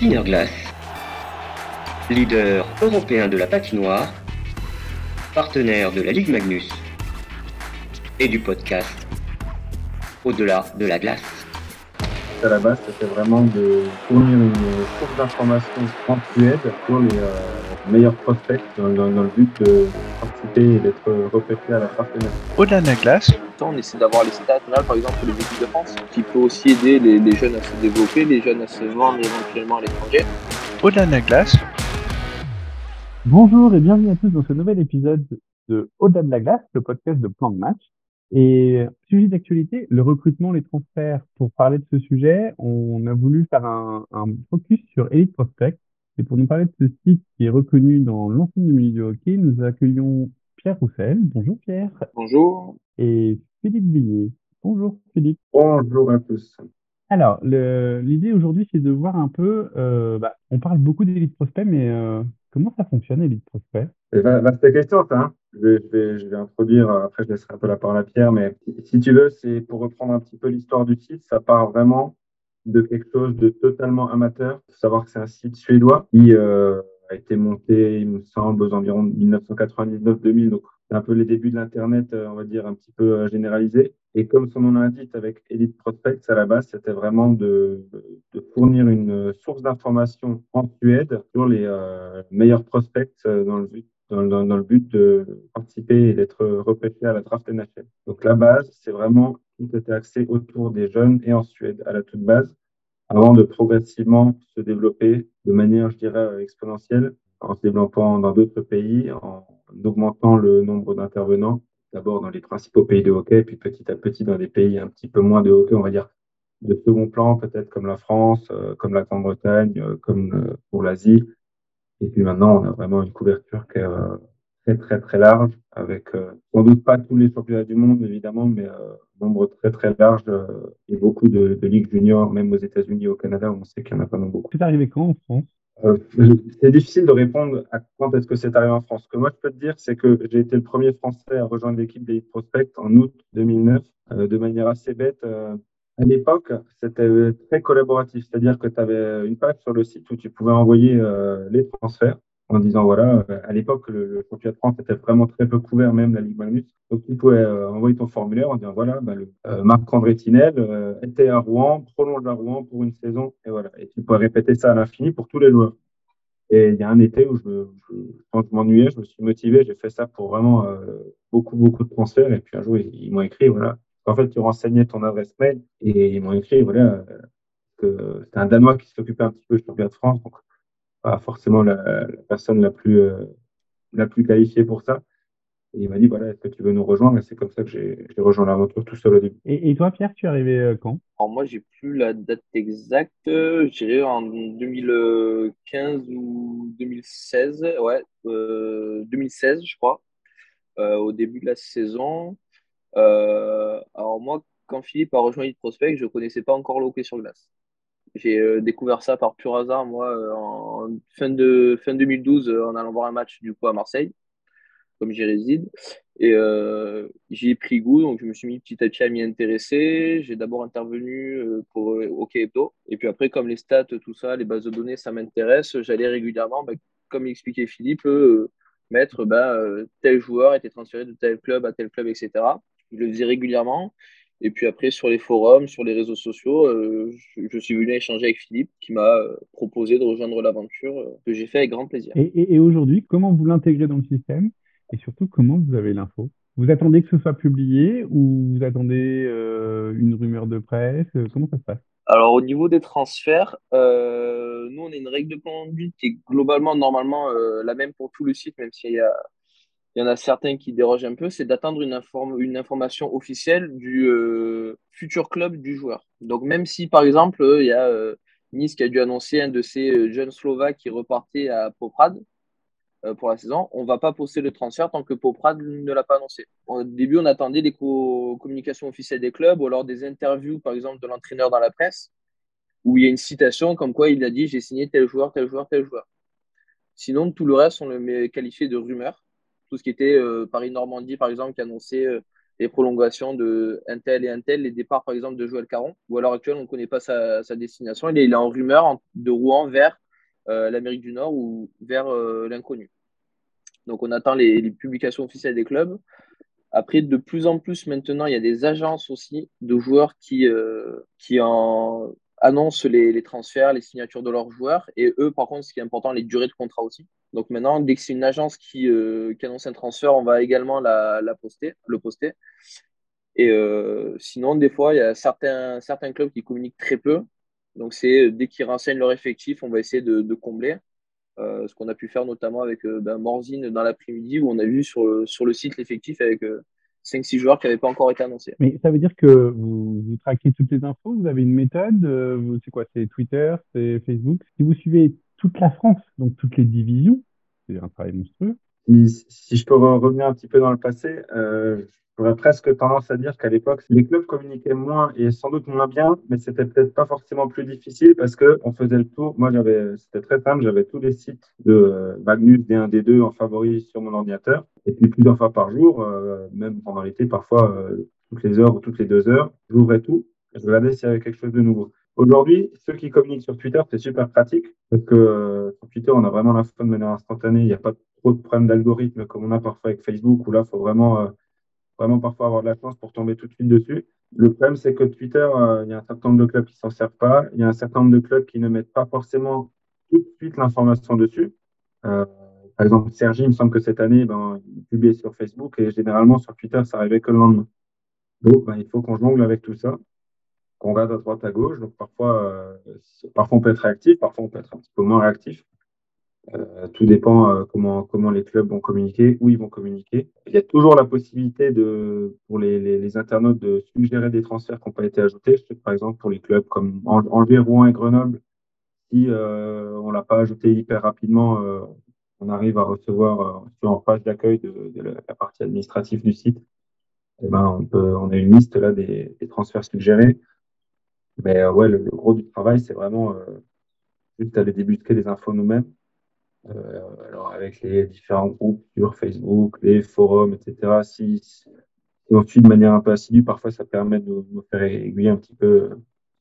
Glass, leader européen de la patinoire, partenaire de la Ligue Magnus et du podcast Au-delà de la glace. À la base, c'était vraiment de fournir une source d'informations en Suède pour les euh, meilleurs prospects dans, le but de participer et d'être repêché à la partenaire. Au-delà de la glace, on essaie d'avoir les stats là, par exemple pour les équipes de France, qui peut aussi aider les, les, jeunes à se développer, les jeunes à se vendre éventuellement à l'étranger. Au-delà de la glace. Bonjour et bienvenue à tous dans ce nouvel épisode de Au-delà de la glace, le podcast de plan de match. Et sujet d'actualité, le recrutement, les transferts. Pour parler de ce sujet, on a voulu faire un, un focus sur Elite Prospect. Et pour nous parler de ce site qui est reconnu dans l'ensemble du milieu du hockey, nous accueillons Pierre Roussel. Bonjour Pierre. Bonjour. Et Philippe Villiers. Bonjour Philippe. Bonjour à tous. Alors, l'idée aujourd'hui, c'est de voir un peu, euh, bah, on parle beaucoup d'Elite Prospect, mais euh, comment ça fonctionne Elite Prospect? C'est vaste question, ça. Hein je, vais, introduire, après je laisserai un peu la parole à Pierre, mais si tu veux, c'est pour reprendre un petit peu l'histoire du site, ça part vraiment de quelque chose de totalement amateur. Il faut savoir que c'est un site suédois qui euh, a été monté, il me semble, aux environs 1999-2000, donc un peu les débuts de l'Internet, euh, on va dire, un petit peu euh, généralisé. Et comme son nom l'indique, avec Elite Prospects, à la base, c'était vraiment de, fournir une source d'information en Suède sur les euh, meilleurs prospects dans le but dans, le but de participer et d'être repêché à la draft NHL. Donc la base, c'est vraiment tout était axé autour des jeunes et en Suède à la toute base, avant de progressivement se développer de manière, je dirais, exponentielle, en se développant dans d'autres pays, en augmentant le nombre d'intervenants, d'abord dans les principaux pays de hockey, puis petit à petit dans des pays un petit peu moins de hockey, on va dire de second plan, peut-être comme la France, euh, comme la Grande-Bretagne, euh, comme euh, pour l'Asie. Et puis maintenant, on a vraiment une couverture qui est très très très large, avec sans doute pas tous les championnats du monde évidemment, mais un nombre très très large et beaucoup de, de ligues juniors, même aux États-Unis, au Canada, on sait qu'il y en a pas non beaucoup. C'est arrivé quand en France? Euh, c'est difficile de répondre à quand est-ce que c'est arrivé en France. Ce que moi je peux te dire, c'est que j'ai été le premier Français à rejoindre l'équipe d'Elite Prospect en août 2009, euh, de manière assez bête. Euh, à l'époque, c'était très collaboratif, c'est-à-dire que tu avais une page sur le site où tu pouvais envoyer les transferts en disant voilà, à l'époque, le, championnat de France était vraiment très peu couvert, même la Ligue Magnus. Donc, tu pouvais euh, envoyer ton formulaire en disant voilà, bah, le, euh, Marc-André Tinel euh, était à Rouen, prolonge à Rouen pour une saison, et voilà. Et tu pouvais répéter ça à l'infini pour tous les joueurs. Et il y a un été où je, quand je m'ennuyais, je me suis motivé, j'ai fait ça pour vraiment beaucoup, beaucoup de transferts. Et puis un jour, ils, m'ont écrit voilà. En fait, tu renseignais ton adresse mail et ils m'ont écrit voilà que c'était un Danois qui s'occupait un petit peu du championnat de France. Donc, pas forcément la, personne la plus, euh, la plus qualifiée pour ça. Et il m'a dit, voilà, est-ce que tu veux nous rejoindre? Et c'est comme ça que j'ai rejoint l'aventure tout seul au début. Et, toi, Pierre, tu es arrivé euh, quand? Alors moi, j'ai plus la date exacte. Je dirais en 2015 ou 2016. Ouais, 2016, euh, je crois, au début de la saison. Alors moi, quand Philippe a rejoint Prospect, je ne connaissais pas encore le hockey sur glace. J'ai euh, découvert ça par pur hasard, moi, euh, en fin, de, fin 2012, euh, en allant voir un match du coup à Marseille, comme j'y réside. Et j'y ai pris goût, donc je me suis mis petit à petit à m'y intéresser. J'ai d'abord intervenu pour OK Hebdo. Et puis après, comme les stats, tout ça, les bases de données, ça m'intéresse, j'allais régulièrement, bah, comme expliquait Philippe, mettre bah, tel joueur était transféré de tel club à tel club, etc. Je le faisais régulièrement. Et puis après, sur les forums, sur les réseaux sociaux, euh, je, suis venu échanger avec Philippe qui m'a euh, proposé de rejoindre l'aventure euh, que j'ai fait avec grand plaisir. Et, aujourd'hui, comment vous l'intégrez dans le système? Et surtout comment vous avez l'info? Vous attendez que ce soit publié ou vous attendez une rumeur de presse? Comment ça se passe? Alors au niveau des transferts, nous on a une règle de conduite qui est globalement normalement la même pour tout le site, même s'il y a il y en a certains qui dérogent un peu, c'est d'attendre une, une, information officielle du euh, futur club du joueur. Donc même si par exemple euh, il y a euh, Nice qui a dû annoncer un de ces jeunes Slovaques qui repartait à Poprad pour la saison, on ne va pas poster le transfert tant que Poprad ne l'a pas annoncé. Au début, on attendait les communications officielles des clubs ou alors des interviews par exemple de l'entraîneur dans la presse où il y a une citation comme quoi il a dit j'ai signé tel joueur, tel joueur, tel joueur. Sinon, tout le reste, on le met qualifié de rumeur tout ce qui était euh, Paris-Normandie, par exemple, qui annonçait euh, les prolongations de un tel et un tel, les départs par exemple de Joël Caron, ou à l'heure actuelle on ne connaît pas sa, destination, il est, en rumeur de Rouen vers l'Amérique du Nord ou vers l'inconnu. Donc on attend les, les, publications officielles des clubs. Après, de plus en plus maintenant, il y a des agences aussi de joueurs qui, qui en, annoncent les, transferts, les signatures de leurs joueurs. Et eux, par contre, ce qui est important, les durées de contrat aussi. Donc maintenant, dès que c'est une agence qui, euh, annonce un transfert, on va également la, poster, le poster. Et euh, sinon, des fois, il y a certains, clubs qui communiquent très peu. Donc c'est dès qu'ils renseignent leur effectif, on va essayer de, combler. Euh, ce qu'on a pu faire notamment avec ben, Morzine dans l'après-midi, où on a vu sur le site l'effectif avec 5-6 joueurs qui n'avaient pas encore été annoncés. Mais ça veut dire que vous, vous traquez toutes les infos, vous avez une méthode, euh, c'est quoi C'est Twitter, c'est Facebook Si vous suivez toute la France, donc toutes les divisions, c'est un travail monstrueux. Si, je peux revenir un petit peu dans le passé, euh, J'aurais presque tendance à dire qu'à l'époque, les clubs communiquaient moins et sans doute moins bien, mais c'était peut-être pas forcément plus difficile parce que on faisait le tour. Moi, j'avais, c'était très simple, j'avais tous les sites de euh, Magnus D1, D2 en favori sur mon ordinateur. Et puis plusieurs fois par jour, euh, même pendant l'été, parfois euh, toutes les heures ou toutes les deux heures, j'ouvrais tout et je regardais s'il y avait quelque chose de nouveau. Aujourd'hui, ceux qui communiquent sur Twitter, c'est super pratique parce que sur Twitter, on a vraiment l'info de manière instantanée. Il n'y a pas trop de problèmes d'algorithme comme on a parfois avec Facebook où là, il faut vraiment vraiment parfois avoir de la chance pour tomber tout de suite dessus. Le problème, c'est que Twitter, euh, il y a un certain nombre de clubs qui s'en servent pas. Il y a un certain nombre de clubs qui ne mettent pas forcément tout de suite l'information dessus. Euh, par exemple, Sergi, il me semble que cette année, ben, il publiait sur Facebook et généralement sur Twitter, ça arrivait que le lendemain. Donc, ben, il faut qu'on jongle avec tout ça, qu'on regarde à droite, à gauche. Donc, parfois, euh, parfois, on peut être réactif, parfois, on peut être un petit peu moins réactif. Euh, tout dépend euh, comment, comment les clubs vont communiquer, où ils vont communiquer. Il y a toujours la possibilité de, pour les, les, les internautes de suggérer des transferts qui n'ont pas été ajoutés. Par exemple, pour les clubs comme Angers, Rouen et Grenoble, si euh, on l'a pas ajouté hyper rapidement, euh, on arrive à recevoir euh, en page d'accueil de, de, la partie administrative du site. Eh ben, on, peut, on a une liste là des, des transferts suggérés. Mais ouais, le, le, gros du travail, c'est vraiment juste aller débusquer les infos nous-mêmes euh, alors avec les différents groupes sur Facebook, les forums, etc. Si, on suit de manière un peu assidue, parfois ça permet de me faire aiguiller un petit peu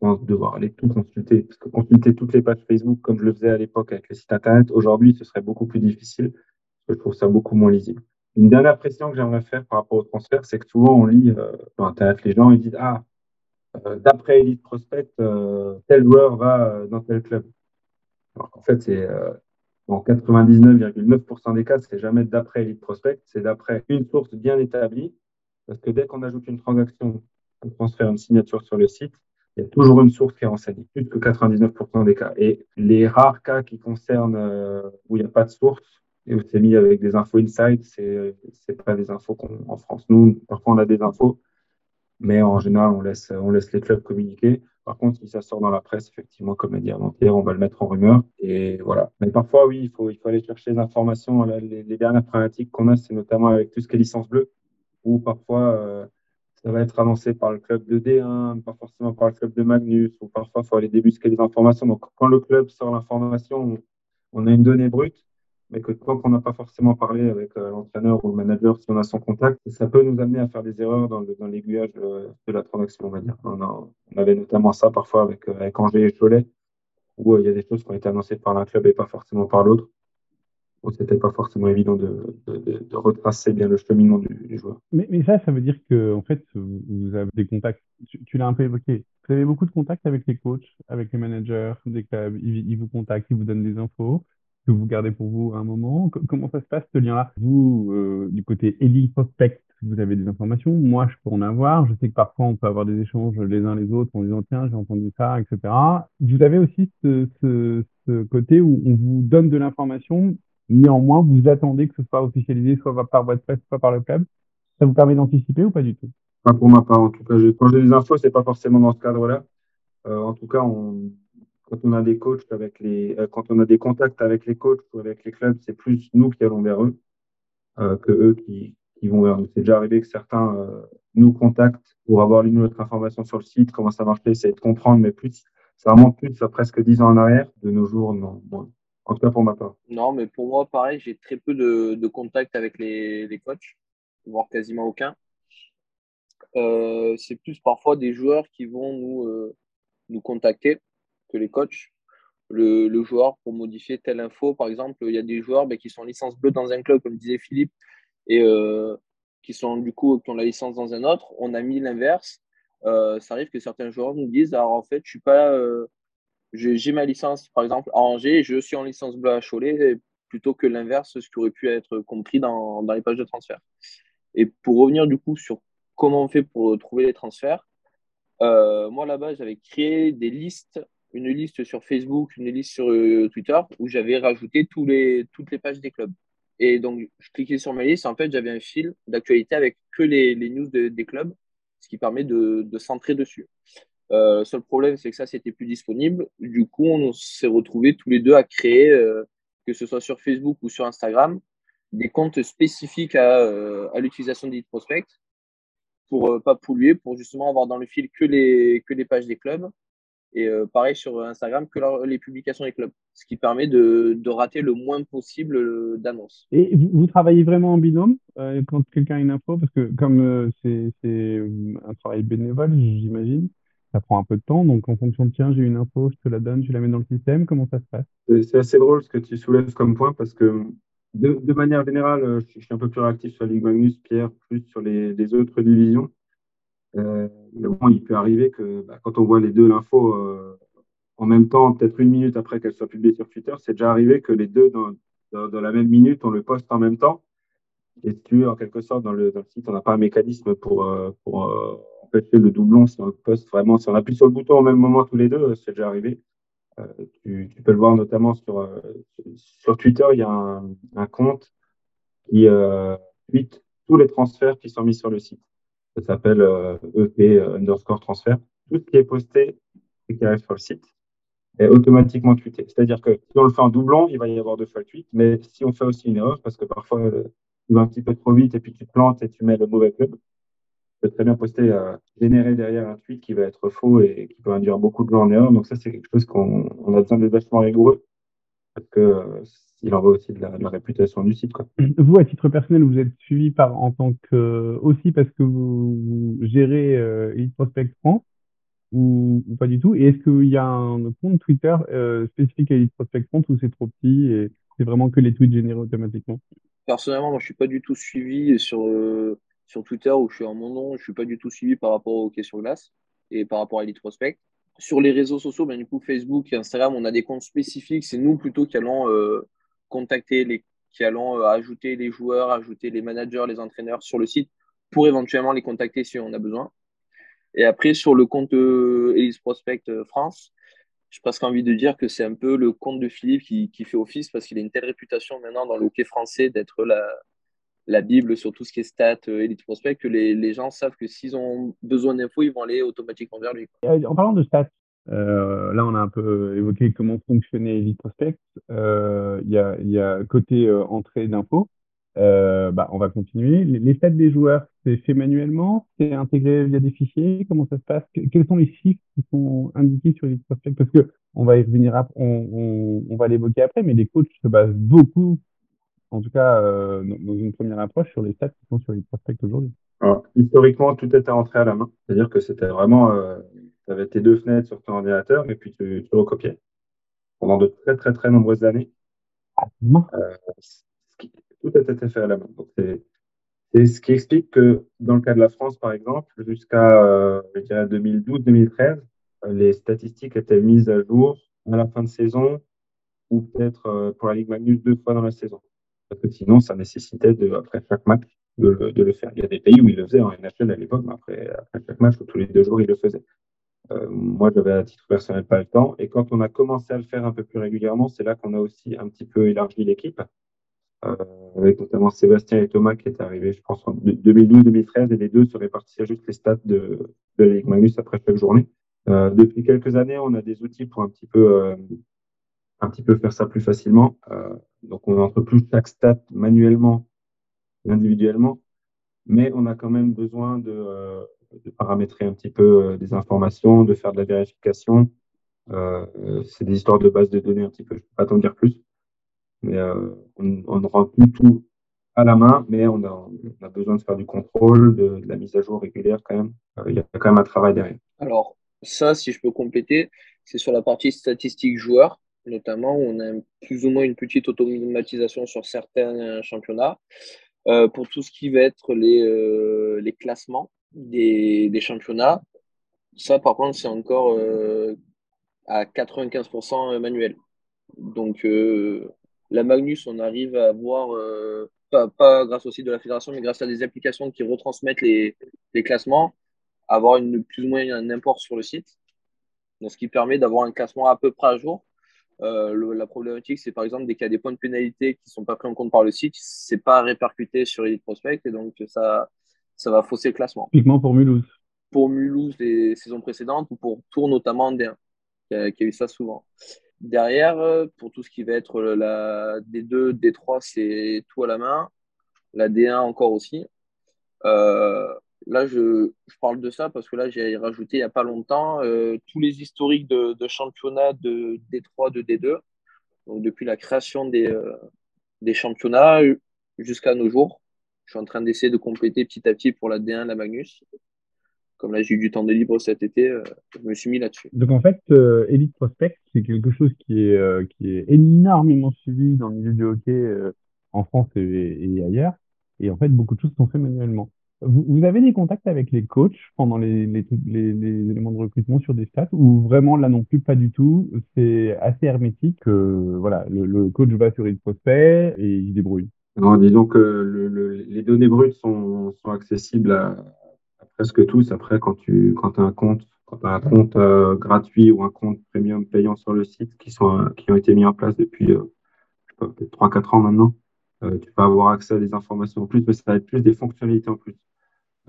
sans devoir aller tout consulter. Parce que consulter toutes les pages Facebook, comme je le faisais à l'époque avec les sites Internet, aujourd'hui, ce serait beaucoup plus difficile. Parce que je trouve ça beaucoup moins lisible. Une dernière précision que j'aimerais faire par rapport au transfert, c'est que souvent on lit euh, sur Internet, les gens ils disent Ah, euh, d'après Elite Prospect, euh, tel joueur va euh, dans tel club. Alors qu'en fait, c'est euh, dans 99,9% des cas, c'est jamais d'après Elite Prospect, c'est d'après une source bien établie. Parce que dès qu'on ajoute une transaction, on transfère une signature sur le site, il y a toujours une source qui est renseignée, plus que 99% des cas. Et les rares cas qui concernent euh, où il n'y a pas de source et où c'est mis avec des infos inside, c'est c'est pas des infos qu'on en France. Nous, parfois on a des infos, mais en général on laisse on laisse les clubs communiquer. Par contre, si ça sort dans la presse, effectivement, comme a dit avant-hier, on va le mettre en rumeur. Et voilà. Mais parfois, oui, il faut, il faut aller chercher les informations. les, dernières problématiques qu'on a, c'est notamment avec tout ce qui est licence bleue, où parfois, euh, ça va être annoncé par le club de D1, pas forcément par le club de Magnus, ou parfois, il faut aller débusquer les informations. Donc, quand le club sort l'information, on, on a une donnée brute mais que tant qu'on n'a pas forcément parlé avec euh, l'entraîneur ou le manager, si on a son contact, ça peut nous amener à faire des erreurs dans, l'aiguillage de, de, la transaction, on va dire. On, avait notamment ça parfois avec, euh, Angers et Cholet, où euh, il y a des choses qui ont été annoncées par l'un club et pas forcément par l'autre. Où c'était pas forcément évident de, de, retracer bien le cheminement du, joueur. Mais, ça, ça veut dire que en fait, vous avez des contacts. Tu, l'as un peu évoqué. Vous avez beaucoup de contacts avec les coachs, avec les managers des clubs. Ils vous contactent, ils vous donnent des infos que vous gardez pour vous un moment Comment ça se passe ce lien-là? Vous, euh, du côté Elite Prospect, vous avez des informations. Moi, je peux en avoir. Je sais que parfois, on peut avoir des échanges les uns les autres en disant tiens, j'ai entendu ça, etc. Vous avez aussi ce côté où on vous donne de l'information. Néanmoins, vous attendez que ce soit officialisé soit par votre presse, soit par le club. Ça vous permet d'anticiper ou pas du tout? Pas pour ma part, en tout cas. Quand j'ai des infos, c'est pas forcément dans ce cadre-là. Euh, en tout cas, on, quand on a des coachs avec les, euh, quand on a des contacts avec les coachs ou avec les clubs, c'est plus nous qui allons vers eux euh, que eux qui, qui vont vers nous. C'est déjà arrivé que certains euh, nous contactent pour avoir l'une ou information sur le site, comment ça marchait, essayer de comprendre, mais plus, ça remonte plus à presque dix ans en arrière. De nos jours, non. En tout cas pour ma part. Non, mais pour moi, pareil, j'ai très peu de, contacts avec les, les coachs, voire quasiment aucun. c'est plus parfois des joueurs qui vont nous, nous contacter que les coachs. Le, joueur pour modifier telle info, par exemple, il y a des joueurs ben, qui sont licence bleue dans un club, comme disait Philippe, et euh, qui sont du coup ont la licence dans un autre. On a mis l'inverse. ça arrive que certains joueurs nous disent alors en fait, je suis pas, j'ai ma licence par exemple à Angers, je suis en licence bleue à Cholet, plutôt que l'inverse, ce qui aurait pu être compris dans, dans les pages de transfert. Et pour revenir du coup sur comment on fait pour trouver les transferts, euh, moi là-bas, j'avais créé des listes, une liste sur Facebook, une liste sur euh, Twitter, où j'avais rajouté toutes les pages des clubs. Et donc, je cliquais sur ma liste, en fait, j'avais un fil d'actualité avec que les, news des clubs, ce qui permet de, centrer dessus. Euh, seul problème, c'est que ça, c'était plus disponible. Du coup, on s'est retrouvés tous les deux à créer, euh, que ce soit sur Facebook ou sur Instagram, des comptes spécifiques à, l'utilisation d'Elite Prospect pour pas polluer, pour justement avoir dans le fil que les pages des clubs. Et euh, pareil sur Instagram, que les publications des clubs. Ce qui permet de, de rater le moins possible euh, d'annonces. Et vous, vous, travaillez vraiment en binôme quand quelqu'un a une info? Parce que comme c'est un travail bénévole, j'imagine, ça prend un peu de temps. Donc, en fonction de tiens, j'ai une info, je te la donne, je la mets dans le système. Comment ça se passe? C'est assez drôle ce que tu soulèves comme point parce que de, de, manière générale, euh, je, suis un peu plus réactif sur la Ligue Magnus, Pierre plus sur les, les autres divisions. Euh, mais bon, il peut arriver que bah, quand on voit les deux l'info euh, en même temps, peut-être une minute après qu'elle soit publiée sur Twitter, c'est déjà arrivé que les deux, dans, la même minute, on le poste en même temps. Et tu, en quelque sorte, dans le, site, on n'a pas un mécanisme pour, euh, pour euh, empêcher le doublon si on poste vraiment. Si on appuie sur le bouton au même moment tous les deux, c'est déjà arrivé. Tu, peux le voir notamment sur, Twitter, il y a un, un compte qui tweet tous les transferts qui sont mis sur le site. Ça s'appelle EP e underscore transfert. Tout ce qui est posté et qui arrive sur le site est automatiquement tweeté. C'est-à-dire que si on le fait en doublon, il va y avoir deux fois le tweet. Mais si on fait aussi une erreur, parce que parfois tu vas un petit peu trop vite et puis tu te plantes et tu mets le mauvais club, peut très bien poster, euh, générer derrière un tweet qui va être faux et qui peut induire beaucoup de gens en erreur. Donc ça, c'est quelque chose qu'on on a besoin d'être vachement rigoureux parce que il en va aussi de la, de la, réputation du site. Quoi. Vous, à titre personnel, vous êtes suivi par en tant que aussi parce que vous, vous gérez euh, Elite Prospect France ou, ou, pas du tout? Et est-ce qu'il y a un compte Twitter euh, spécifique à Elite Prospect France ou c'est trop petit et c'est vraiment que les tweets générés automatiquement? Personnellement, moi, je suis pas du tout suivi sur euh, sur Twitter où je suis en mon nom, je suis pas du tout suivi par rapport aux questions glace et par rapport à Elite Prospect. Sur les réseaux sociaux, ben, du coup, Facebook et Instagram, on a des comptes spécifiques. C'est nous plutôt qui allons euh, contacter, les, qui allons euh, ajouter les joueurs, ajouter les managers, les entraîneurs sur le site pour éventuellement les contacter si on a besoin. Et après, sur le compte euh, Elite Prospect euh, France, j'ai presque envie de dire que c'est un peu le compte de Philippe qui, qui fait office parce qu'il a une telle réputation maintenant dans le hockey français d'être la, la Bible sur tout ce qui est stats, euh, Elite Prospect, que les, gens savent que s'ils ont besoin d'infos, ils vont aller automatiquement vers lui. Euh, en parlant de stats, euh, là, on a un peu évoqué comment fonctionnait Elite Prospect. Euh, il y, a, côté euh, entrée d'infos. bah, on va continuer. Les, stats des joueurs, c'est fait manuellement? C'est intégré via des fichiers? Comment ça se passe? Quels sont les chiffres qui sont indiqués sur Elite Prospect Parce que on va y revenir on, on, on va l'évoquer après, mais les coachs se basent beaucoup en tout cas euh, dans une première approche sur les stats qui sont sur les prospects aujourd'hui Historiquement, tout était rentré à la main. C'est-à-dire que c'était vraiment, euh, tu avais tes deux fenêtres sur ton ordinateur et puis tu, tu recopiais pendant de très très très nombreuses années. Euh, qui, tout était fait à la main. Donc c'est ce qui explique que dans le cas de la France, par exemple, jusqu'à euh, je dirais 2012-2013, les statistiques étaient mises à jour à la fin de saison ou peut-être euh, pour la Ligue Magnus deux fois dans la saison parce que sinon, ça nécessitait de, après chaque match de le, faire. Il y a des pays où ils le faisaient en NHL à l'époque, mais après, après chaque match, tous les deux jours, ils le faisaient. Euh, moi, j'avais à titre personnel pas le temps. Et quand on a commencé à le faire un peu plus régulièrement, c'est là qu'on a aussi un petit peu élargi l'équipe, euh, avec notamment Sébastien et Thomas qui étaient arrivés, je pense, en 2012-2013, et les deux se répartissaient juste les stats de, de la Ligue Magnus après chaque journée. Euh, depuis quelques années, on a des outils pour un petit peu euh, un petit peu faire ça plus facilement. Euh, donc, on entre plus chaque stat manuellement individuellement, mais on a quand même besoin de, euh, paramétrer un petit peu euh, des informations, de faire de la vérification. C'est des histoires de base de données un petit peu, je ne peux pas t'en dire plus, mais on, ne rend plus tout à la main, mais on a, besoin de faire du contrôle, de, la mise à jour régulière quand même. Il y a quand même un travail derrière. Alors, ça, si je peux compléter, c'est sur la partie statistique joueur, notamment, où on a plus ou moins une petite automatisation sur certains championnats. Euh, pour tout ce qui va être les, euh, classements des, championnats, ça, par contre, c'est encore euh, à 95% manuel. Donc, la Magnus, on arrive à avoir, pas, grâce au site de la fédération, mais grâce à des applications qui retransmettent les, les classements, avoir plus ou moins un import sur le site. Ce qui permet d'avoir un classement à peu près à jour. Euh, le- la problématique, c'est par exemple dès qu'il y a des points de pénalité qui ne sont pas pris en compte par le site, c'est pas répercuté sur Elite Prospect et donc ça, ça va fausser le classement. Typiquement pour Mulhouse. Pour Mulhouse les saisons précédentes ou pour Tours notamment en D1, qui a, qui a eu ça souvent. Derrière, euh, pour tout ce qui va être la D2, D3, c'est tout à la main. La D1 encore aussi. Euh, là, je, je parle de ça parce que là, j'ai rajouté il n'y a pas longtemps euh, tous les historiques de, de championnats de D3, de D2. Donc, depuis la création des, euh, des championnats jusqu'à nos jours. Je suis en train d'essayer de compléter petit à petit pour la D1, la Magnus. Comme là, j'ai eu du temps de libre cet été, euh, je me suis mis là-dessus. Donc en fait, euh, Elite Prospect, c'est quelque chose qui est, euh, qui est énormément suivi dans le milieu du hockey euh, en France et, et ailleurs. Et en fait, beaucoup de choses sont faites manuellement. Vous, avez des contacts avec les coachs pendant les, les, les, les éléments de recrutement sur des stats ou vraiment là non plus pas du tout? C'est assez hermétique que voilà, le, coach va sur Elite Prospect et il débrouille. Disons que le, le- les données brutes sont, accessibles à, presque tous. Après, quand tu quand as un compte, un compte euh, gratuit ou un compte premium payant sur le site qui sont euh, qui ont été mis en place depuis euh, peut-être 3-4 ans maintenant, euh, tu peux avoir accès à des informations en plus, mais ça va être plus des fonctionnalités en plus.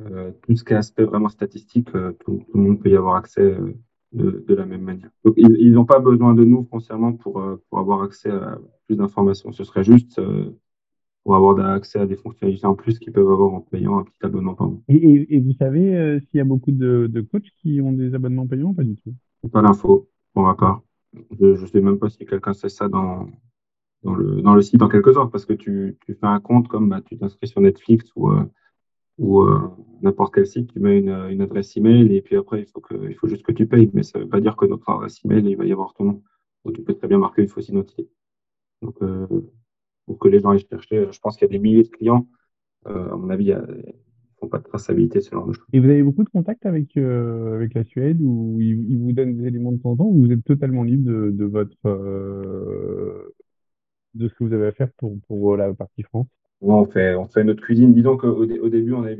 Euh, tout ce qui est aspect vraiment statistique, euh, tout, tout le monde peut y avoir accès euh, de, de la même manière. Donc, ils n'ont pas besoin de nous foncièrement pour, euh, pour avoir accès à plus d'informations. Ce serait juste euh, pour avoir accès à des fonctionnalités en plus qu'ils peuvent avoir en payant un petit abonnement par mois. Et, et, et vous savez euh, s'il y a beaucoup de, de coachs qui ont des abonnements payants ou pas du tout? Pas l'info pour ma part. Je, je sais même pas si quelqu'un sait ça dans, dans le, dans le site en quelque sorte, parce que tu, tu fais un compte comme bah, tu t'inscris sur Netflix ou, euh, ou euh, n'importe quel site, tu mets une, une adresse email et puis après il faut que, il faut juste que tu payes, mais ça veut pas dire que notre adresse email il va y avoir ton nom. Donc tu peux très bien marquer faut s'y notifier. Donc euh, pour que les gens aillent chercher, je pense qu'il y a des milliers de clients. À mon avis, il y a- ils font pas de traçabilité ce genre de choses. Et vous avez beaucoup de contacts avec, la Suède où ils, ils vous donnent des éléments de temps en temps ou vous êtes totalement libre de, votre de ce que vous avez à faire pour, pour la partie France? On fait, on fait notre cuisine. Disons qu'au au début, on a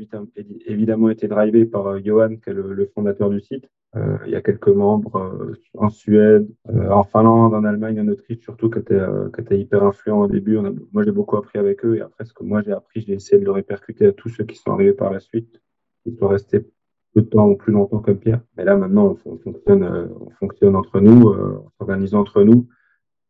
évidemment été drivé par euh, Johan, qui est le, fondateur du site. Euh, il y a quelques membres euh, en Suède, euh, en Finlande, en Allemagne, en Autriche, surtout, qui étaient, euh, qui étaient hyper influents au début. Moi, j'ai beaucoup appris avec eux et après, ce que moi j'ai appris, j'ai essayé de le répercuter à tous ceux qui sont arrivés par la suite, qui sont restés peu de temps ou plus longtemps comme Pierre. Mais là, maintenant, on, on fonctionne, euh, on fonctionne entre nous, euh, on s'organise entre nous.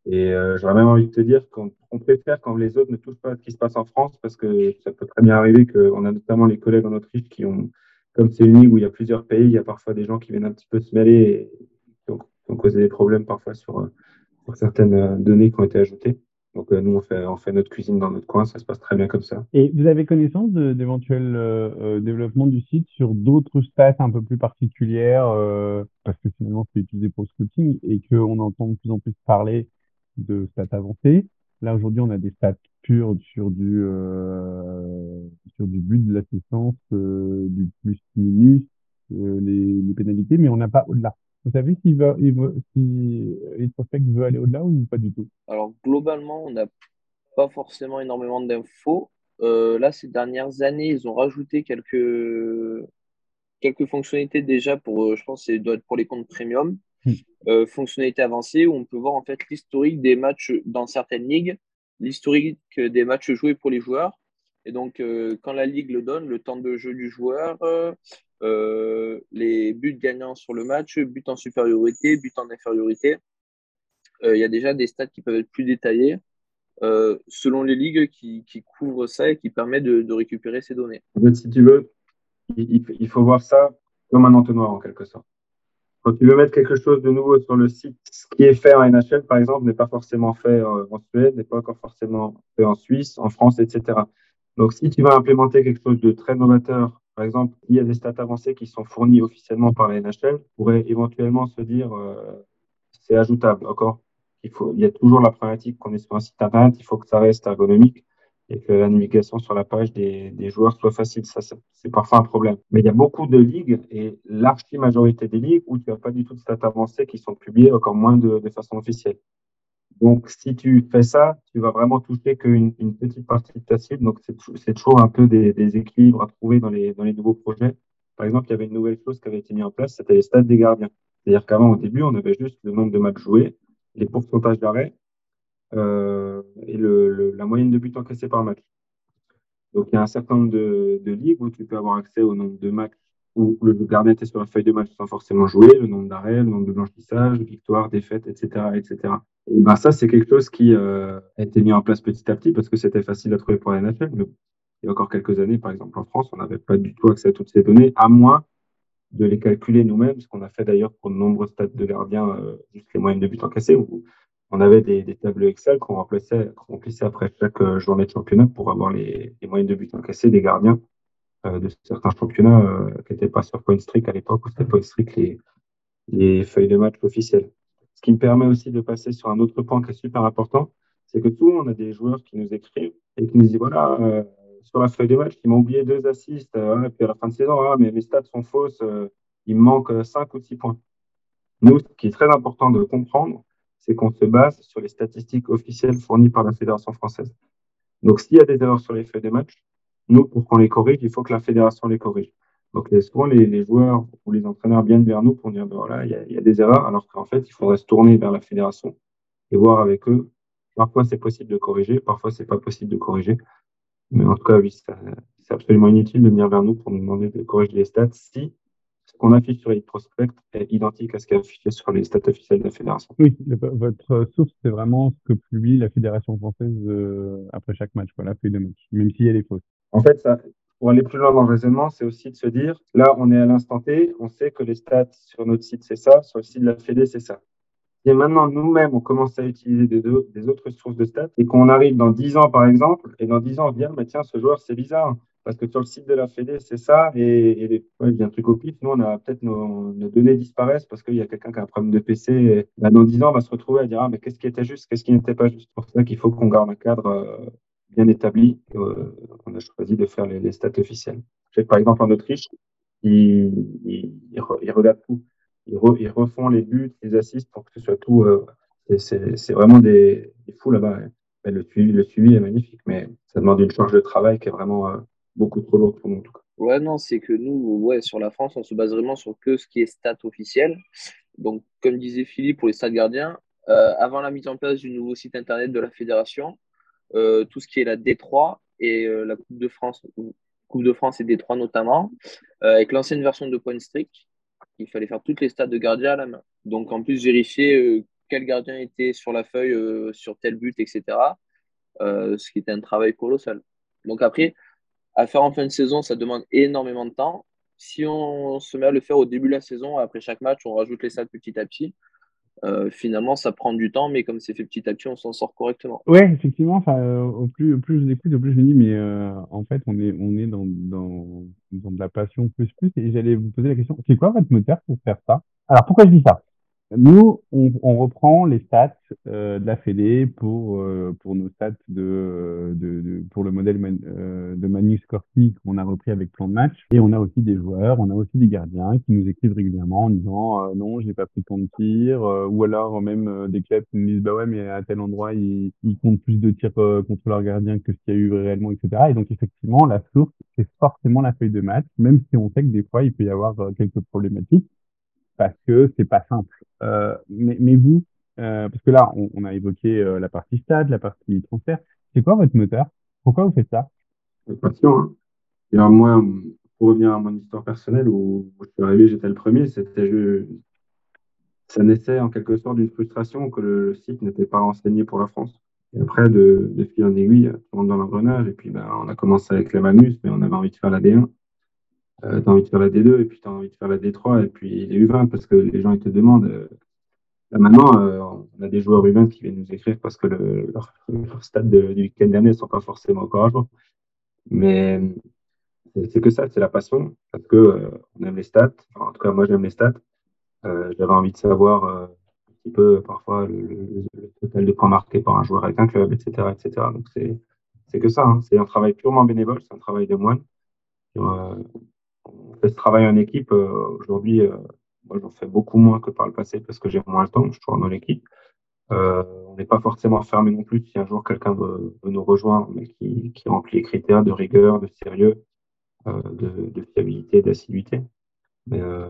Et euh, j'aurais même envie de te dire qu'on on préfère quand les autres ne touchent pas à ce qui se passe en France, parce que ça peut très bien arriver qu'on a notamment les collègues en Autriche qui ont, comme c'est une ligue où il y a plusieurs pays, il y a parfois des gens qui viennent un petit peu se mêler et qui ont, causé des problèmes parfois sur, euh, certaines euh, données qui ont été ajoutées. Donc nous, on fait, on fait notre cuisine dans notre coin, ça se passe très bien comme ça. Et vous avez connaissance d'éventuels développements du site sur d'autres stats un peu plus particulières, parce que finalement c'est utilisé pour le scouting et qu'on entend de plus en plus parler de stats avancées. Là aujourd'hui on a des stats pures sur du euh, sur du but de l'assistance, euh, du plus minus, euh, les, les pénalités, mais on n'a pas au-delà. Vous savez s'il veut, il veut, si les prospects veut aller au-delà ou pas du tout? Alors, globalement, on n'a pas forcément énormément d'infos. Euh, là, ces dernières années, ils ont rajouté quelques, quelques fonctionnalités déjà pour, euh, je pense, ça doit être pour les comptes premium. Hmm. Euh, fonctionnalités avancées où on peut voir en fait l'historique des matchs dans certaines ligues, l'historique des matchs joués pour les joueurs. Et donc, euh, quand la ligue le donne, le temps de jeu du joueur, euh, euh, les buts gagnants sur le match, buts en supériorité, buts en infériorité. Euh, Il y a déjà des stats qui peuvent être plus détaillés euh, selon les ligues qui, qui couvrent ça et qui permettent de, de récupérer ces données. En fait, si tu veux, il faut voir ça comme un entonnoir en quelque sorte. Tu veux mettre quelque chose de nouveau sur le site, ce qui est fait en NHL, par exemple, n'est pas forcément fait euh, en Suède, n'est pas encore forcément fait en Suisse, en France, etc. Donc, si tu vas implémenter quelque chose de très novateur, par exemple, il y a des stats avancées qui sont fournies officiellement par la NHL, pourrait éventuellement se dire euh, c'est ajoutable. Encore, il, il y a toujours la problématique qu'on est sur un site internet, il faut que ça reste ergonomique et que la navigation sur la page des, joueurs soit facile. Ça, c'est parfois un problème. Mais il y a beaucoup de ligues et l'archi majorité des ligues où tu n'as pas du tout de stats avancées qui sont publiées, encore moins de, façon officielle. Donc, si tu fais ça, tu vas vraiment toucher qu'une une petite partie de ta cible. Donc, c'est toujours un peu des, des, équilibres à trouver dans les, dans les nouveaux projets. Par exemple, il y avait une nouvelle chose qui avait été mise en place, c'était les stats des gardiens. C'est-à-dire qu'avant, au début, on avait juste le nombre de matchs joués, les pourcentages d'arrêt euh, et la moyenne de buts encaissés par match. Donc, il y a un certain nombre de, ligues où tu peux avoir accès au nombre de matchs où le gardien était sur la feuille de match sans forcément jouer, le nombre d'arrêts, le nombre de blanchissages, victoires, défaites, etc., etc. Et ben ça, c'est quelque chose qui euh, a été mis en place petit à petit parce que c'était facile à trouver pour la NFL. Mais il y a encore quelques années, par exemple en France, on n'avait pas du tout accès à toutes ces données, à moins de les calculer nous-mêmes, ce qu'on a fait d'ailleurs pour de nombreux stades de gardiens, euh, juste les moyennes de buts encaissés, où on avait des, des tableaux Excel qu'on remplissait, remplissait après chaque euh, journée de championnat pour avoir les, les moyennes de buts encaissés des gardiens euh, de certains championnats euh, qui n'étaient pas sur PointStreak à l'époque, où c'était PointStreak les, les feuilles de match officielles. Ce qui me permet aussi de passer sur un autre point qui est super important, c'est que tout, on a des joueurs qui nous écrivent et qui nous disent voilà, euh, sur la feuille de match, ils m'ont oublié deux assists, euh, et puis à la fin de saison, ah, mais mes stats sont fausses, euh, il me manque cinq ou six points. Nous, ce qui est très important de comprendre, c'est qu'on se base sur les statistiques officielles fournies par la Fédération française. Donc, s'il y a des erreurs sur les feuilles de match, nous, pour qu'on les corrige, il faut que la fédération les corrige. Donc, souvent, les, joueurs ou les entraîneurs viennent vers nous pour dire, ben voilà, il y, a, y a des erreurs, alors qu'en fait, il faudrait se tourner vers la fédération et voir avec eux. Parfois, c'est possible de corriger, parfois, c'est pas possible de corriger. Mais en tout cas, oui, c'est absolument inutile de venir vers nous pour nous demander de corriger les stats si qu'on affiche sur les prospects est identique à ce qui est affiché sur les stats officiels de la fédération. Oui, votre source, c'est vraiment ce que publie la fédération française euh, après chaque match, la feuille de match, même si elle est fausse. En fait, ça, pour aller plus loin dans le raisonnement, c'est aussi de se dire, là, on est à l'instant T, on sait que les stats sur notre site, c'est ça, sur le site de la Fédé, c'est ça. Et maintenant, nous-mêmes, on commence à utiliser des, deux, des, autres sources de stats et qu'on arrive dans 10 ans, par exemple, et dans 10 ans, on se dit, ah, mais tiens, ce joueur, c'est bizarre, parce que sur le site de la Fédé, c'est ça, et, et les, ouais, il y a un truc au pif, nous, on a peut-être nos, données disparaissent parce qu'il y a quelqu'un qui a un problème de PC, et bah, dans 10 ans, on va se retrouver à dire, ah, mais qu'est-ce qui était juste, qu'est-ce qui n'était pas juste? Pour ça qu'il faut qu'on garde un cadre euh, bien établi. Euh, on a choisi de faire les, stats officielles. Je sais par exemple en Autriche, ils, ils, regardent tout. Ils, ils, refont les buts, les assists pour que ce soit tout. Euh, c'est vraiment des, des fous là-bas. Hein. Le suivi, le suivi est magnifique, mais ça demande une charge de travail qui est vraiment beaucoup trop lourde pour nous en tout cas. Ouais, non, c'est que nous, ouais, sur la France, on se base vraiment sur que ce qui est stats officiel. Donc, comme disait Philippe pour les stats gardiens, euh, avant la mise en place du nouveau site internet de la fédération, euh, tout ce qui est la D3 et euh, la Coupe de France, Coupe de France et D3 notamment, avec l'ancienne version de Point Strict, il fallait faire toutes les stats de gardien à la main. Donc en plus vérifier quel gardien était sur la feuille, sur tel but, etc. ce qui était un travail colossal. Donc après, à faire en fin de saison, ça demande énormément de temps. Si on se met à le faire au début de la saison, après chaque match, on rajoute les stats petit à petit. Euh, finalement, ça prend du temps, mais comme c'est fait petit à petit, on s'en sort correctement. Ouais, effectivement. Euh, au plus, au plus je vous écoute, au plus je me dis, mais euh, en fait, on est, on est dans, dans, dans de la passion plus plus. Et j'allais vous poser la question, c'est quoi votre moteur pour faire ça? Alors, pourquoi je dis ça? Nous, on, on, reprend les stats euh, de la Fédé pour euh, pour nos stats de, de, de pour le modèle euh, de Manus Corti qu'on a repris avec plan de match et on a aussi des joueurs, on a aussi des gardiens qui nous écrivent régulièrement en disant euh, non, j'ai pas pris ton de tir euh, ou alors même des clubs qui nous disent bah ouais mais à tel endroit ils, ils comptent plus de tirs contre leur gardien que ce qu'il y a eu réellement etc. Et donc effectivement la source c'est forcément la feuille de match même si on sait que des fois il peut y avoir quelques problématiques parce que c'est pas simple. Euh, mais, vous, euh, parce que là, on, on a évoqué euh, la partie stade, la partie transfert. C'est quoi votre moteur? Pourquoi vous faites ça? Passion. Hein. Alors moi, pour revenir à mon histoire personnelle, où, je suis arrivé, j'étais le premier, ça naissait en quelque sorte d'une frustration que le, site n'était pas renseigné pour la France. Et après, de, de fil en aiguille, le monde dans l'engrenage. Et puis, ben, on a commencé avec la Manus, mais on avait envie de faire la D1 euh, tu as envie de faire la D2 et puis tu as envie de faire la D3 et puis les U20 parce que les gens ils te demandent. Euh, là maintenant, euh, on a des joueurs U20 qui viennent nous écrire parce que le, leur, du week-end dernier ne sont pas forcément encore à jour. Mais c'est que ça, c'est la passion, parce que euh, on aime les stats. en tout cas, moi, j'aime les stats. J'avais envie de savoir un petit peu parfois le, total de points marqués par un joueur avec un club, etc., etc. Donc c'est c'est que ça. Hein. C'est un travail purement bénévole, c'est un travail de moine. On fait ce travail en équipe. Aujourd'hui, moi, j'en fais beaucoup moins que par le passé parce que j'ai moins le temps. Je suis toujours dans l'équipe. on n'est pas forcément fermé non plus si un jour quelqu'un veut, nous rejoindre, mais qui, remplit les critères de rigueur, de sérieux euh, de, fiabilité, d'assiduité. Mais euh,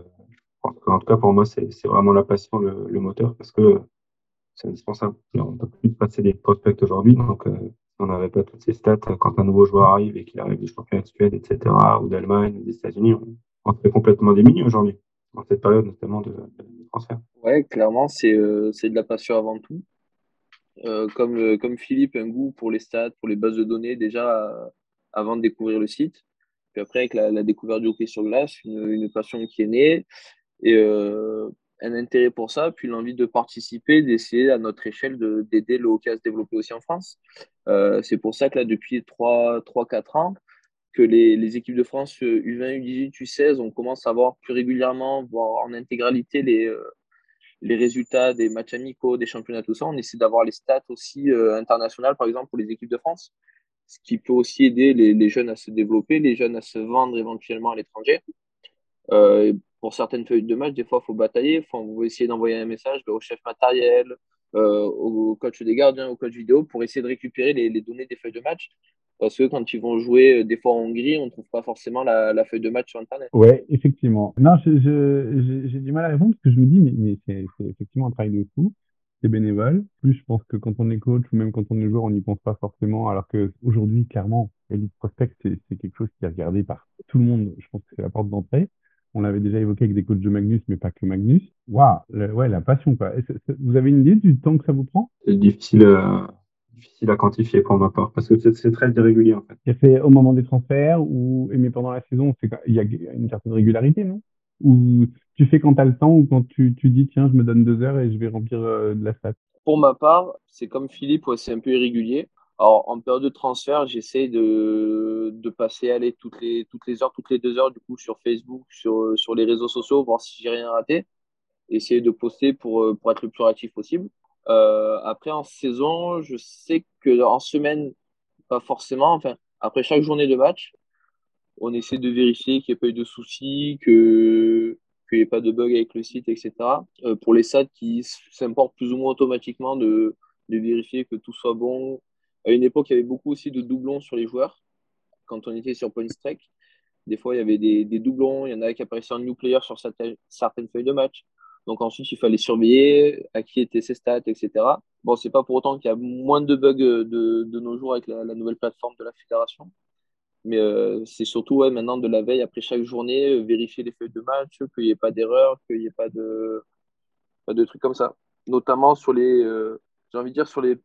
en tout cas, pour moi, c'est vraiment la passion, le, moteur, parce que c'est indispensable. On ne peut plus passer des prospects aujourd'hui, donc euh, on n'avait pas toutes ces stats quand un nouveau joueur arrive et qu'il arrive des championnats de Suède, etc., ou d'Allemagne, ou des États-Unis. On, serait complètement démunis aujourd'hui, dans cette période notamment de, transfert. Ouais, clairement, c'est de la passion avant tout. comme, comme Philippe, un goût pour les stats, pour les bases de données déjà avant de découvrir le site après, avec la, découverte du hockey sur glace, une, passion qui est née et euh, un intérêt pour ça, puis l'envie de participer, d'essayer à notre échelle d'aider le hockey à se développer aussi en France. Euh, c'est pour ça que là, depuis 3-4 ans, que les, équipes de France U20, U18, U16, on commence à voir plus régulièrement, voire en intégralité, les, euh, les résultats des matchs amicaux, des championnats, tout ça. On essaie d'avoir les stats aussi internationales, par exemple, pour les équipes de France ce qui peut aussi aider les, jeunes à se développer, les jeunes à se vendre éventuellement à l'étranger. Euh, pour certaines feuilles de match, des fois, il faut batailler, il faut essayer d'envoyer un message au chef matériel, euh, au coach des gardiens, au coach vidéo, pour essayer de récupérer les, données des feuilles de match. Parce que quand ils vont jouer euh, des fois en Hongrie, on ne trouve pas forcément la, feuille de match sur Internet. Oui, effectivement. Non, j'ai du mal à répondre parce que je me dis, mais, mais c'est effectivement un travail de fou c'est bénévole. Plus, je pense que quand on est coach ou même quand on est joueur, on n'y pense pas forcément. Alors que aujourd'hui, clairement, Elite Prospect, c'est quelque chose qui est regardé par tout le monde. Je pense que c'est la porte d'entrée. On l'avait déjà évoqué avec des coachs de Magnus, mais pas que Magnus. Waouh, ouais, la passion, quoi. vous avez une idée du temps que ça vous prend? C'est difficile, à, difficile à quantifier pour ma part, parce que c'est très irrégulier, en fait. C'est au moment des transferts ou, mais pendant la saison, il y a une certaine régularité, non? Ou tu fais quand tu as le temps ou quand tu, tu, dis tiens, je me donne deux heures et je vais remplir euh, de la stat? Pour ma part, c'est comme Philippe, c'est un peu irrégulier. Alors, en période de transfert, j'essaie de, de, passer aller toutes les, toutes les heures, toutes les deux heures, du coup, sur Facebook, sur, sur les réseaux sociaux, voir si j'ai rien raté. Essayer de poster pour, euh, pour être le plus réactif possible. Euh, après, en saison, je sais que en semaine, pas forcément. Enfin, après chaque journée de match, on essaie de vérifier qu'il n'y ait pas eu de soucis, que qu'il n'y ait pas de bug avec le site, etc. Euh, pour les SAT qui s'importent plus ou moins automatiquement de, de, vérifier que tout soit bon. À une époque, il y avait beaucoup aussi de doublons sur les joueurs. Quand on était sur PointStrike, des fois, il y avait des, doublons. Il y en avait qui apparaissaient en new player sur certaines feuilles de match. Donc ensuite, il fallait surveiller à qui étaient ses stats, etc. Bon, c'est pas pour autant qu'il y a moins de bugs de, nos jours avec la, nouvelle plateforme de la fédération. Mais euh, c'est surtout ouais, maintenant de la veille, après chaque journée, euh, vérifier les feuilles de match, qu'il n'y ait pas d'erreur, qu'il n'y ait pas de, pas de trucs comme ça. Notamment sur les, euh, j'ai envie de dire, sur les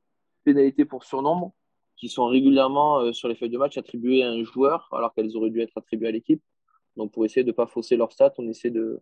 pénalités pour surnombre, qui sont régulièrement sur les feuilles de match attribuées à un joueur, alors qu'elles auraient dû être attribuées à l'équipe. Donc pour essayer de ne pas fausser leur stats, on essaie de,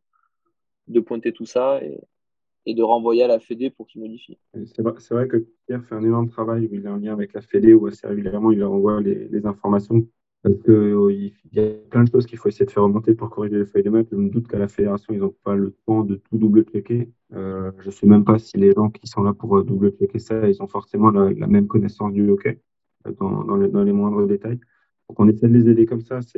pointer tout ça et, de renvoyer à la Fédé pour qu'ils modifient. C'est vrai, que Pierre fait un énorme travail il est en lien avec la Fédé, où assez régulièrement il leur envoie les informations parce qu'il euh, y a plein de choses qu'il faut essayer de faire remonter pour corriger les feuilles de match. Je me doute qu'à la fédération, ils n'ont pas le temps de tout double-checker. Euh, je ne sais même pas si les gens qui sont là pour euh, double-checker ça, ils ont forcément la, même connaissance du hockey dans, dans, les moindres détails. Donc on essaie de les aider comme ça. Ça,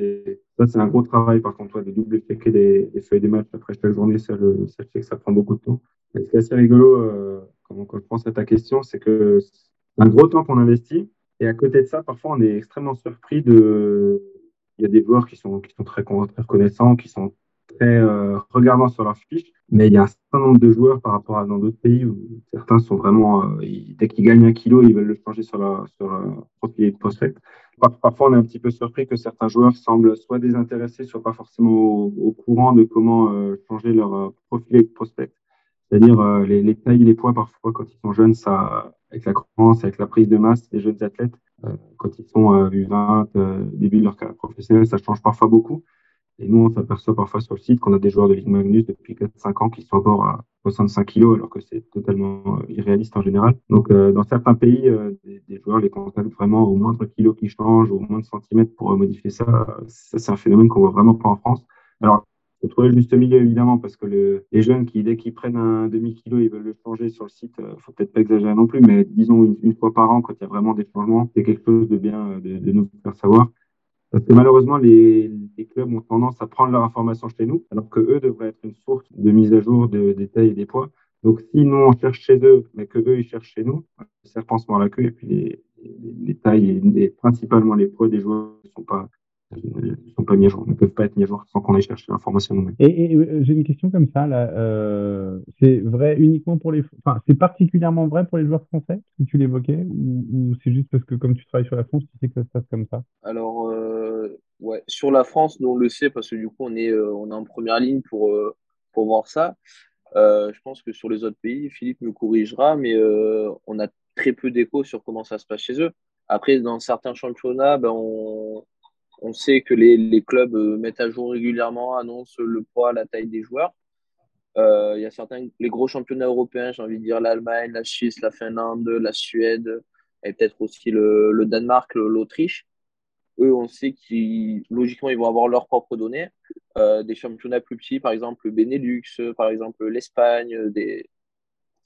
c'est un gros travail par contre, de double-checker les, feuilles de match après chaque journée. Ça, je, sais que ça prend beaucoup de temps. Ce qui est assez rigolo, quand, quand, je pense à ta question, c'est que c'est un gros temps qu'on investit et à côté de ça, parfois, on est extrêmement surpris de. Il y a des joueurs qui sont, qui sont très, reconnaissants, qui sont très euh, regardants sur leur fiche, mais il y a un certain nombre de joueurs par rapport à dans d'autres pays où certains sont vraiment, euh, dès qu'ils gagnent un kilo, ils veulent le changer sur leur, sur leur profil de prospect. Parfois, on est un petit peu surpris que certains joueurs semblent soit désintéressés, soit pas forcément au, courant de comment euh, changer leur profil de prospect. C'est-à-dire les, les tailles, les poids, parfois, quand ils sont jeunes, avec la croissance, avec la prise de masse des jeunes athlètes, euh, quand ils sont U20, euh, euh, début de leur carrière professionnelle, ça change parfois beaucoup. Et nous, on s'aperçoit parfois sur le site qu'on a des joueurs de Ligue Magnus depuis 4-5 ans qui sont encore à 65 kilos, alors que c'est totalement irréaliste en général. Donc, dans certains pays, des, joueurs les contacts vraiment au moindre kilo qui change, au moindre centimètre pour modifier ça. Ça, c'est un phénomène qu'on voit vraiment pas en France. Alors, faut trouver le juste milieu, évidemment, parce que le, les jeunes qui, dès qu'ils prennent un demi-kilo, ils veulent le changer sur le site, euh, faut peut-être pas exagérer non plus, mais disons une, fois par an, quand il y a vraiment des changements, c'est quelque chose de bien de, de nous faire savoir. Parce que malheureusement, les, clubs ont tendance à prendre leur information chez nous, alors que eux devraient être une source de mise à jour de, des tailles et des poids. Donc, si nous, on cherche chez eux, mais que eux, ils cherchent chez nous, le serpent se mord la queue, et puis les, les, les tailles et, principalement les poids des joueurs ne sont pas, ne pas mis à jour, ne peuvent pas être mis à jour sans qu'on aille chercher l'information nous-mêmes. Et, et j'ai une question comme ça, là. Euh, c'est vrai uniquement pour les, enfin, c'est particulièrement vrai pour les joueurs français, que tu l'évoquais, ou, ou c'est juste parce que comme tu travailles sur la France, tu sais que ça se passe comme ça? Alors, euh, ouais, sur la France, nous on le sait parce que du coup on est, euh, on est en première ligne pour, euh, pour voir ça. Euh, je pense que sur les autres pays, Philippe me corrigera, mais on a très peu d'écho sur comment ça se passe chez eux. Après, dans certains championnats, ben, on, on sait que les, les, clubs mettent à jour régulièrement, annoncent le poids, la taille des joueurs. Euh, il y a certains, les gros championnats européens, j'ai envie de dire l'Allemagne, la Suisse, la Finlande, la Suède, et peut-être aussi le, le Danemark, l'Autriche. Eux, on sait qu'ils, logiquement, ils vont avoir leurs propres données. Euh, des championnats plus petits, par exemple le Benelux, par exemple l'Espagne, des,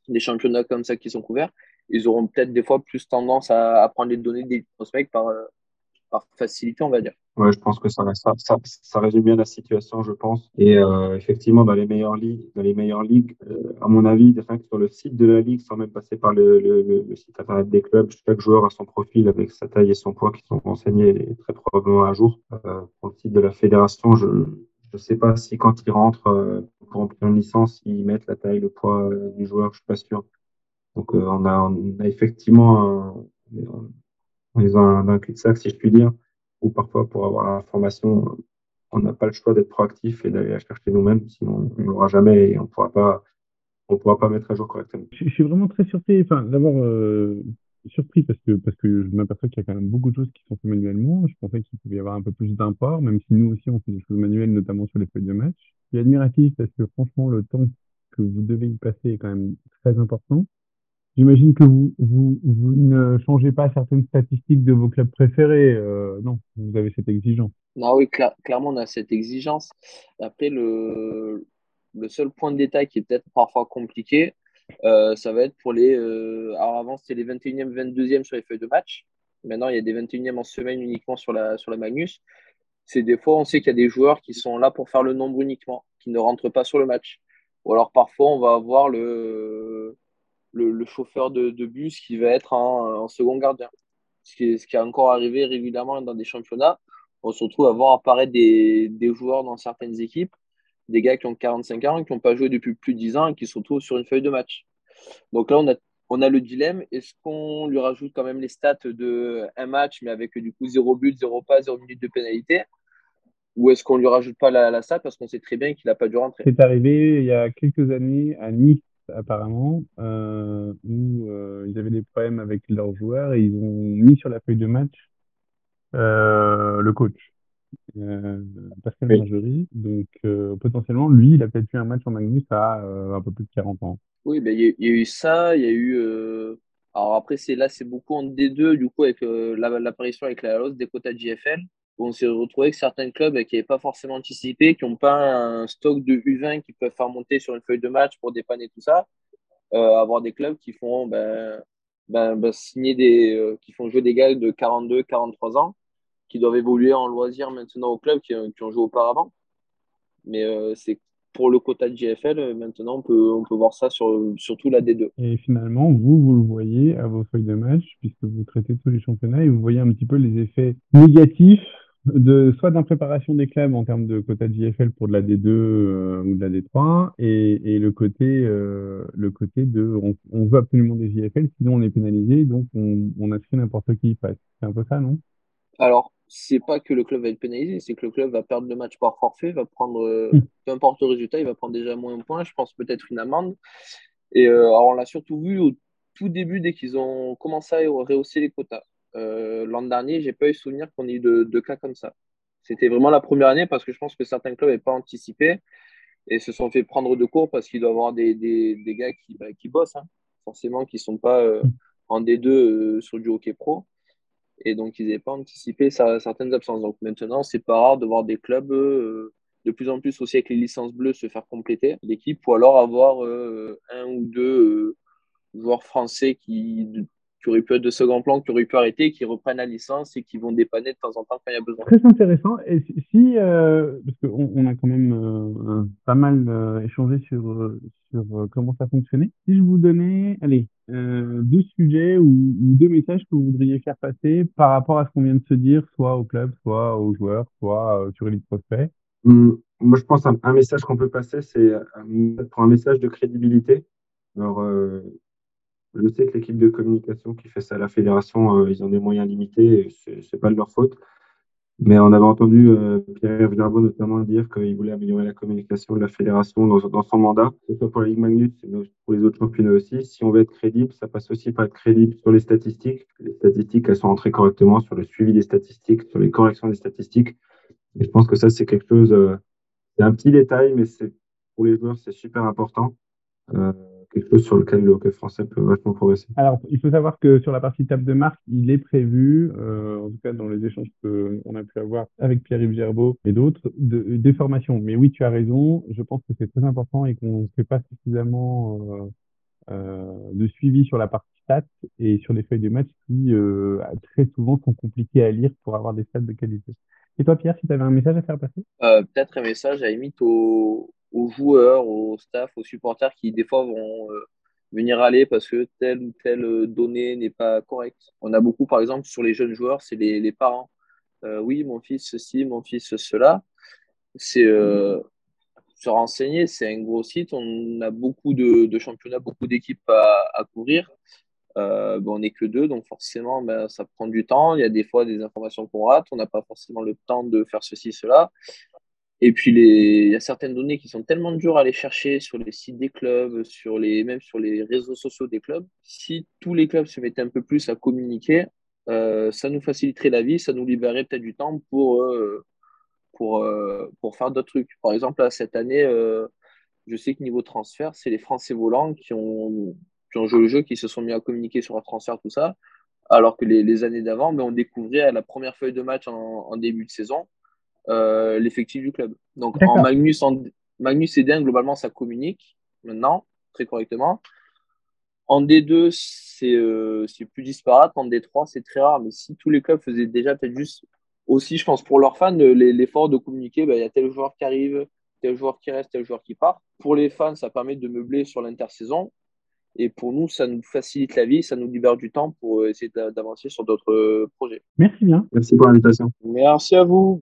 des championnats comme ça qui sont couverts, ils auront peut-être des fois plus tendance à, à prendre les données des prospects par, par facilité, on va dire. Ouais, je pense que ça, ça, ça, ça résume bien la situation, je pense. Et euh, effectivement, dans les meilleures ligues, dans les meilleures ligues, euh, à mon avis, rien que sur le site de la ligue, sans même passer par le, le, le, site internet des clubs, chaque joueur a son profil avec sa taille et son poids qui sont renseignés très probablement à jour. Euh, pour le site de la fédération, je ne sais pas si quand ils rentrent euh, pour remplir une licence, ils mettent la taille, le poids du joueur, je suis pas sûr. Donc on a, on a effectivement un, on est dans un cul-de-sac, si je puis dire, ou parfois pour avoir l'information, on n'a pas le choix d'être proactif et d'aller la chercher nous-mêmes, sinon on ne l'aura jamais et on ne pourra pas on pourra pas mettre à jour correctement. Je, suis vraiment très surpris, enfin d'abord euh, surpris parce que parce que je m'aperçois qu'il y a quand même beaucoup de choses qui sont faites manuellement. Je pensais qu'il pouvait y avoir un peu plus d'import, même si nous aussi on fait des choses manuelles, notamment sur les feuilles de match. Je suis admiratif parce que franchement le temps que vous devez y passer est quand même très important. J'imagine que vous, vous, vous ne changez pas certaines statistiques de vos clubs préférés. Euh, non, vous avez cette exigence. Non, oui, cl clairement, on a cette exigence. Après, le, le seul point de détail qui est peut-être parfois compliqué, euh, ça va être pour les. Euh, alors, avant, c'était les 21e, 22e sur les feuilles de match. Maintenant, il y a des 21e en semaine uniquement sur la, sur la Magnus. C'est des fois, on sait qu'il y a des joueurs qui sont là pour faire le nombre uniquement, qui ne rentrent pas sur le match. Ou alors, parfois, on va avoir le le, chauffeur de, bus qui va être en, en second gardien. Ce qui, est, ce qui est encore arrivé régulièrement dans des championnats. On se retrouve à voir apparaître des, des joueurs dans certaines équipes, des gars qui ont 45 ans, qui n'ont pas joué depuis plus de 10 ans et qui se retrouvent sur une feuille de match. Donc là, on a, on a le dilemme. Est-ce qu'on lui rajoute quand même les stats de un match, mais avec du coup 0 but, 0 pas, 0 minute de pénalité? Ou est-ce qu'on lui rajoute pas la, la stat parce qu'on sait très bien qu'il n'a pas dû rentrer? C'est arrivé il y a quelques années à Nice apparemment, euh, où euh, ils avaient des problèmes avec leurs joueurs et ils ont mis sur la feuille de match euh, le coach, Pascal oui. Margerie. Donc potentiellement, lui, il a peut-être eu un match en Magnus à un peu plus de 40 ans. Oui, ben, il y, y, a eu ça, il y a eu... Alors après, c'est là, c'est beaucoup en D2, du coup, avec l'apparition avec la hausse des quotas de JFL on s'est retrouvé avec certains clubs qui n'avaient pas forcément anticipé, qui n'ont pas un stock de U20 qui peuvent faire monter sur une feuille de match pour dépanner tout ça. Euh, avoir des clubs qui font ben, ben, ben signer des, euh, qui font jouer des gars de 42, 43 ans, qui doivent évoluer en loisir maintenant au club qui, qui ont joué auparavant. Mais euh, c'est pour le quota de JFL, maintenant on peut, on peut voir ça sur surtout la D2. Et finalement, vous, vous le voyez à vos feuilles de match, puisque vous traitez tous les championnats, et vous voyez un petit peu les effets négatifs de soit d'impréparation des clubs en termes de quota de JFL pour de la D2 euh, ou de la D3 et, et le côté euh, le côté de on, on, veut absolument des JFL sinon on est pénalisé donc on, on inscrit n'importe qui y passe. C'est un peu ça non? Alors c'est pas que le club va être pénalisé c'est que le club va perdre le match par forfait va prendre euh, mmh. peu importe le résultat il va prendre déjà moins de points je pense peut-être une amende. Et alors on l'a surtout vu au tout début dès qu'ils ont commencé à rehausser les quotas euh, L'an dernier, j'ai pas eu souvenir qu'on ait eu de, de, cas comme ça. C'était vraiment la première année parce que je pense que certains clubs n'avaient pas anticipé et se sont fait prendre de court parce qu'il doit y avoir des, des, des gars qui, bah, qui bossent, hein, forcément, qui sont pas, euh, en D2 sur du hockey pro. Et donc, ils n'avaient pas anticipé certaines absences. Donc maintenant, c'est pas rare de voir des clubs de plus en plus aussi avec les licences bleues se faire compléter l'équipe ou alors avoir un ou deux joueurs français qui qui auraient pu être de second plan, qui auraient pu arrêter, qui reprennent la licence et qui vont dépanner de temps en temps quand il y a besoin. Très intéressant. Et si, euh, parce qu'on on a quand même euh, pas mal euh, échangé sur, sur comment ça fonctionnait. Si je vous donnais, allez, deux sujets ou, deux messages que vous voudriez faire passer par rapport à ce qu'on vient de se dire, soit au club, soit aux joueurs, soit sur Elite Prospect. Hum, moi, je pense un, un message qu'on peut passer, c'est pour un message de crédibilité. Alors, je sais que l'équipe de communication qui fait ça à la fédération, euh, ils ont des moyens limités, ce n'est pas de leur faute. Mais on avait entendu euh, Pierre Gerbeau notamment dire qu'il voulait améliorer la communication de la fédération dans, dans, son mandat, que ce soit pour la Ligue Magnus, mais pour les autres championnats aussi. Si on veut être crédible, ça passe aussi par être crédible sur les statistiques. Les statistiques, elles sont entrées correctement sur le suivi des statistiques, sur les corrections des statistiques. Et je pense que ça, c'est quelque chose, euh, c'est un petit détail, mais c'est pour les joueurs, c'est super important. Euh, quelque chose sur lequel le hockey français peut vachement progresser. Alors, il faut savoir que sur la partie table de marque, il est prévu, euh, en tout cas dans les échanges qu'on a pu avoir avec Pierre-Yves Gerbeau et d'autres, de, des formations. Mais oui, tu as raison, je pense que c'est très important et qu'on ne fait pas suffisamment euh, euh, de suivi sur la partie stats et sur les feuilles de match qui très souvent sont compliquées à lire pour avoir des stats de qualité. Et toi, Pierre, si tu avais un message à faire passer? Euh, Peut-être un message à limite aux, aux joueurs, aux staff, aux supporters qui des fois vont euh, venir aller parce que telle ou telle euh, donnée n'est pas correcte. On a beaucoup, par exemple, sur les jeunes joueurs, c'est les, les, parents. Oui, mon fils ceci, mon fils cela. C'est se renseigner, c'est un gros site. On a beaucoup de, de championnats, beaucoup d'équipes à, à, couvrir. Euh, ben, on n'est que deux, donc forcément, ben, ça prend du temps. Il y a des fois des informations qu'on rate. On n'a pas forcément le temps de faire ceci, cela. Et puis, il y a certaines données qui sont tellement dures à aller chercher sur les sites des clubs, sur les... même sur les réseaux sociaux des clubs. Si tous les clubs se mettaient un peu plus à communiquer, euh, ça nous faciliterait la vie, ça nous libérerait peut-être du temps pour, euh, pour, pour faire d'autres trucs. Par exemple, cette année, je sais que niveau transfert, c'est les Français volants qui ont, qui ont joué le jeu, qui se sont mis à communiquer sur leur transfert, tout ça. Alors que les, les années d'avant, ben, on découvrait à la première feuille de match en, en début de saison euh, l'effectif du club. Donc en Magnus, en, Magnus et D1, globalement, ça communique maintenant, très correctement. En D2, euh, c'est plus disparate. En D3, c'est très rare. Mais si tous les clubs faisaient déjà peut-être juste aussi, je pense, pour leurs fans, l'effort de communiquer, bah, il y a tel joueur qui arrive, tel joueur qui reste, tel joueur qui part. Pour les fans, ça permet de meubler sur l'intersaison. Et pour nous, ça nous facilite la vie, ça nous libère du temps pour essayer d'avancer sur d'autres projets. Merci bien. Merci pour l'invitation. Merci à vous.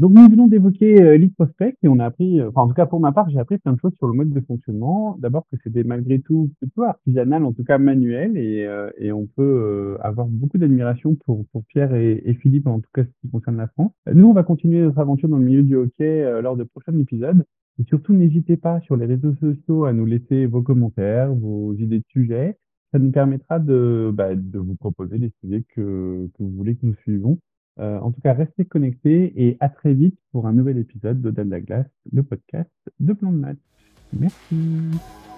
Donc nous venons d'évoquer euh, Lead Prospect et on a appris, euh, enfin en tout cas pour ma part, j'ai appris plein de choses sur le mode de fonctionnement. D'abord que c'était malgré tout plutôt artisanal, en tout cas manuel, et, euh, et on peut euh, avoir beaucoup d'admiration pour, pour Pierre et, et, Philippe, en tout cas ce qui concerne la France. Nous, on va continuer notre aventure dans le milieu du hockey lors de prochains épisodes. Et surtout, n'hésitez pas sur les réseaux sociaux à nous laisser vos commentaires, vos idées de sujets. Ça nous permettra de, bah, vous proposer des sujets que, vous voulez que nous suivons. Euh, en tout cas, restez connectés et à très vite pour un nouvel épisode de de la glace, le podcast de Plan de Match. Merci.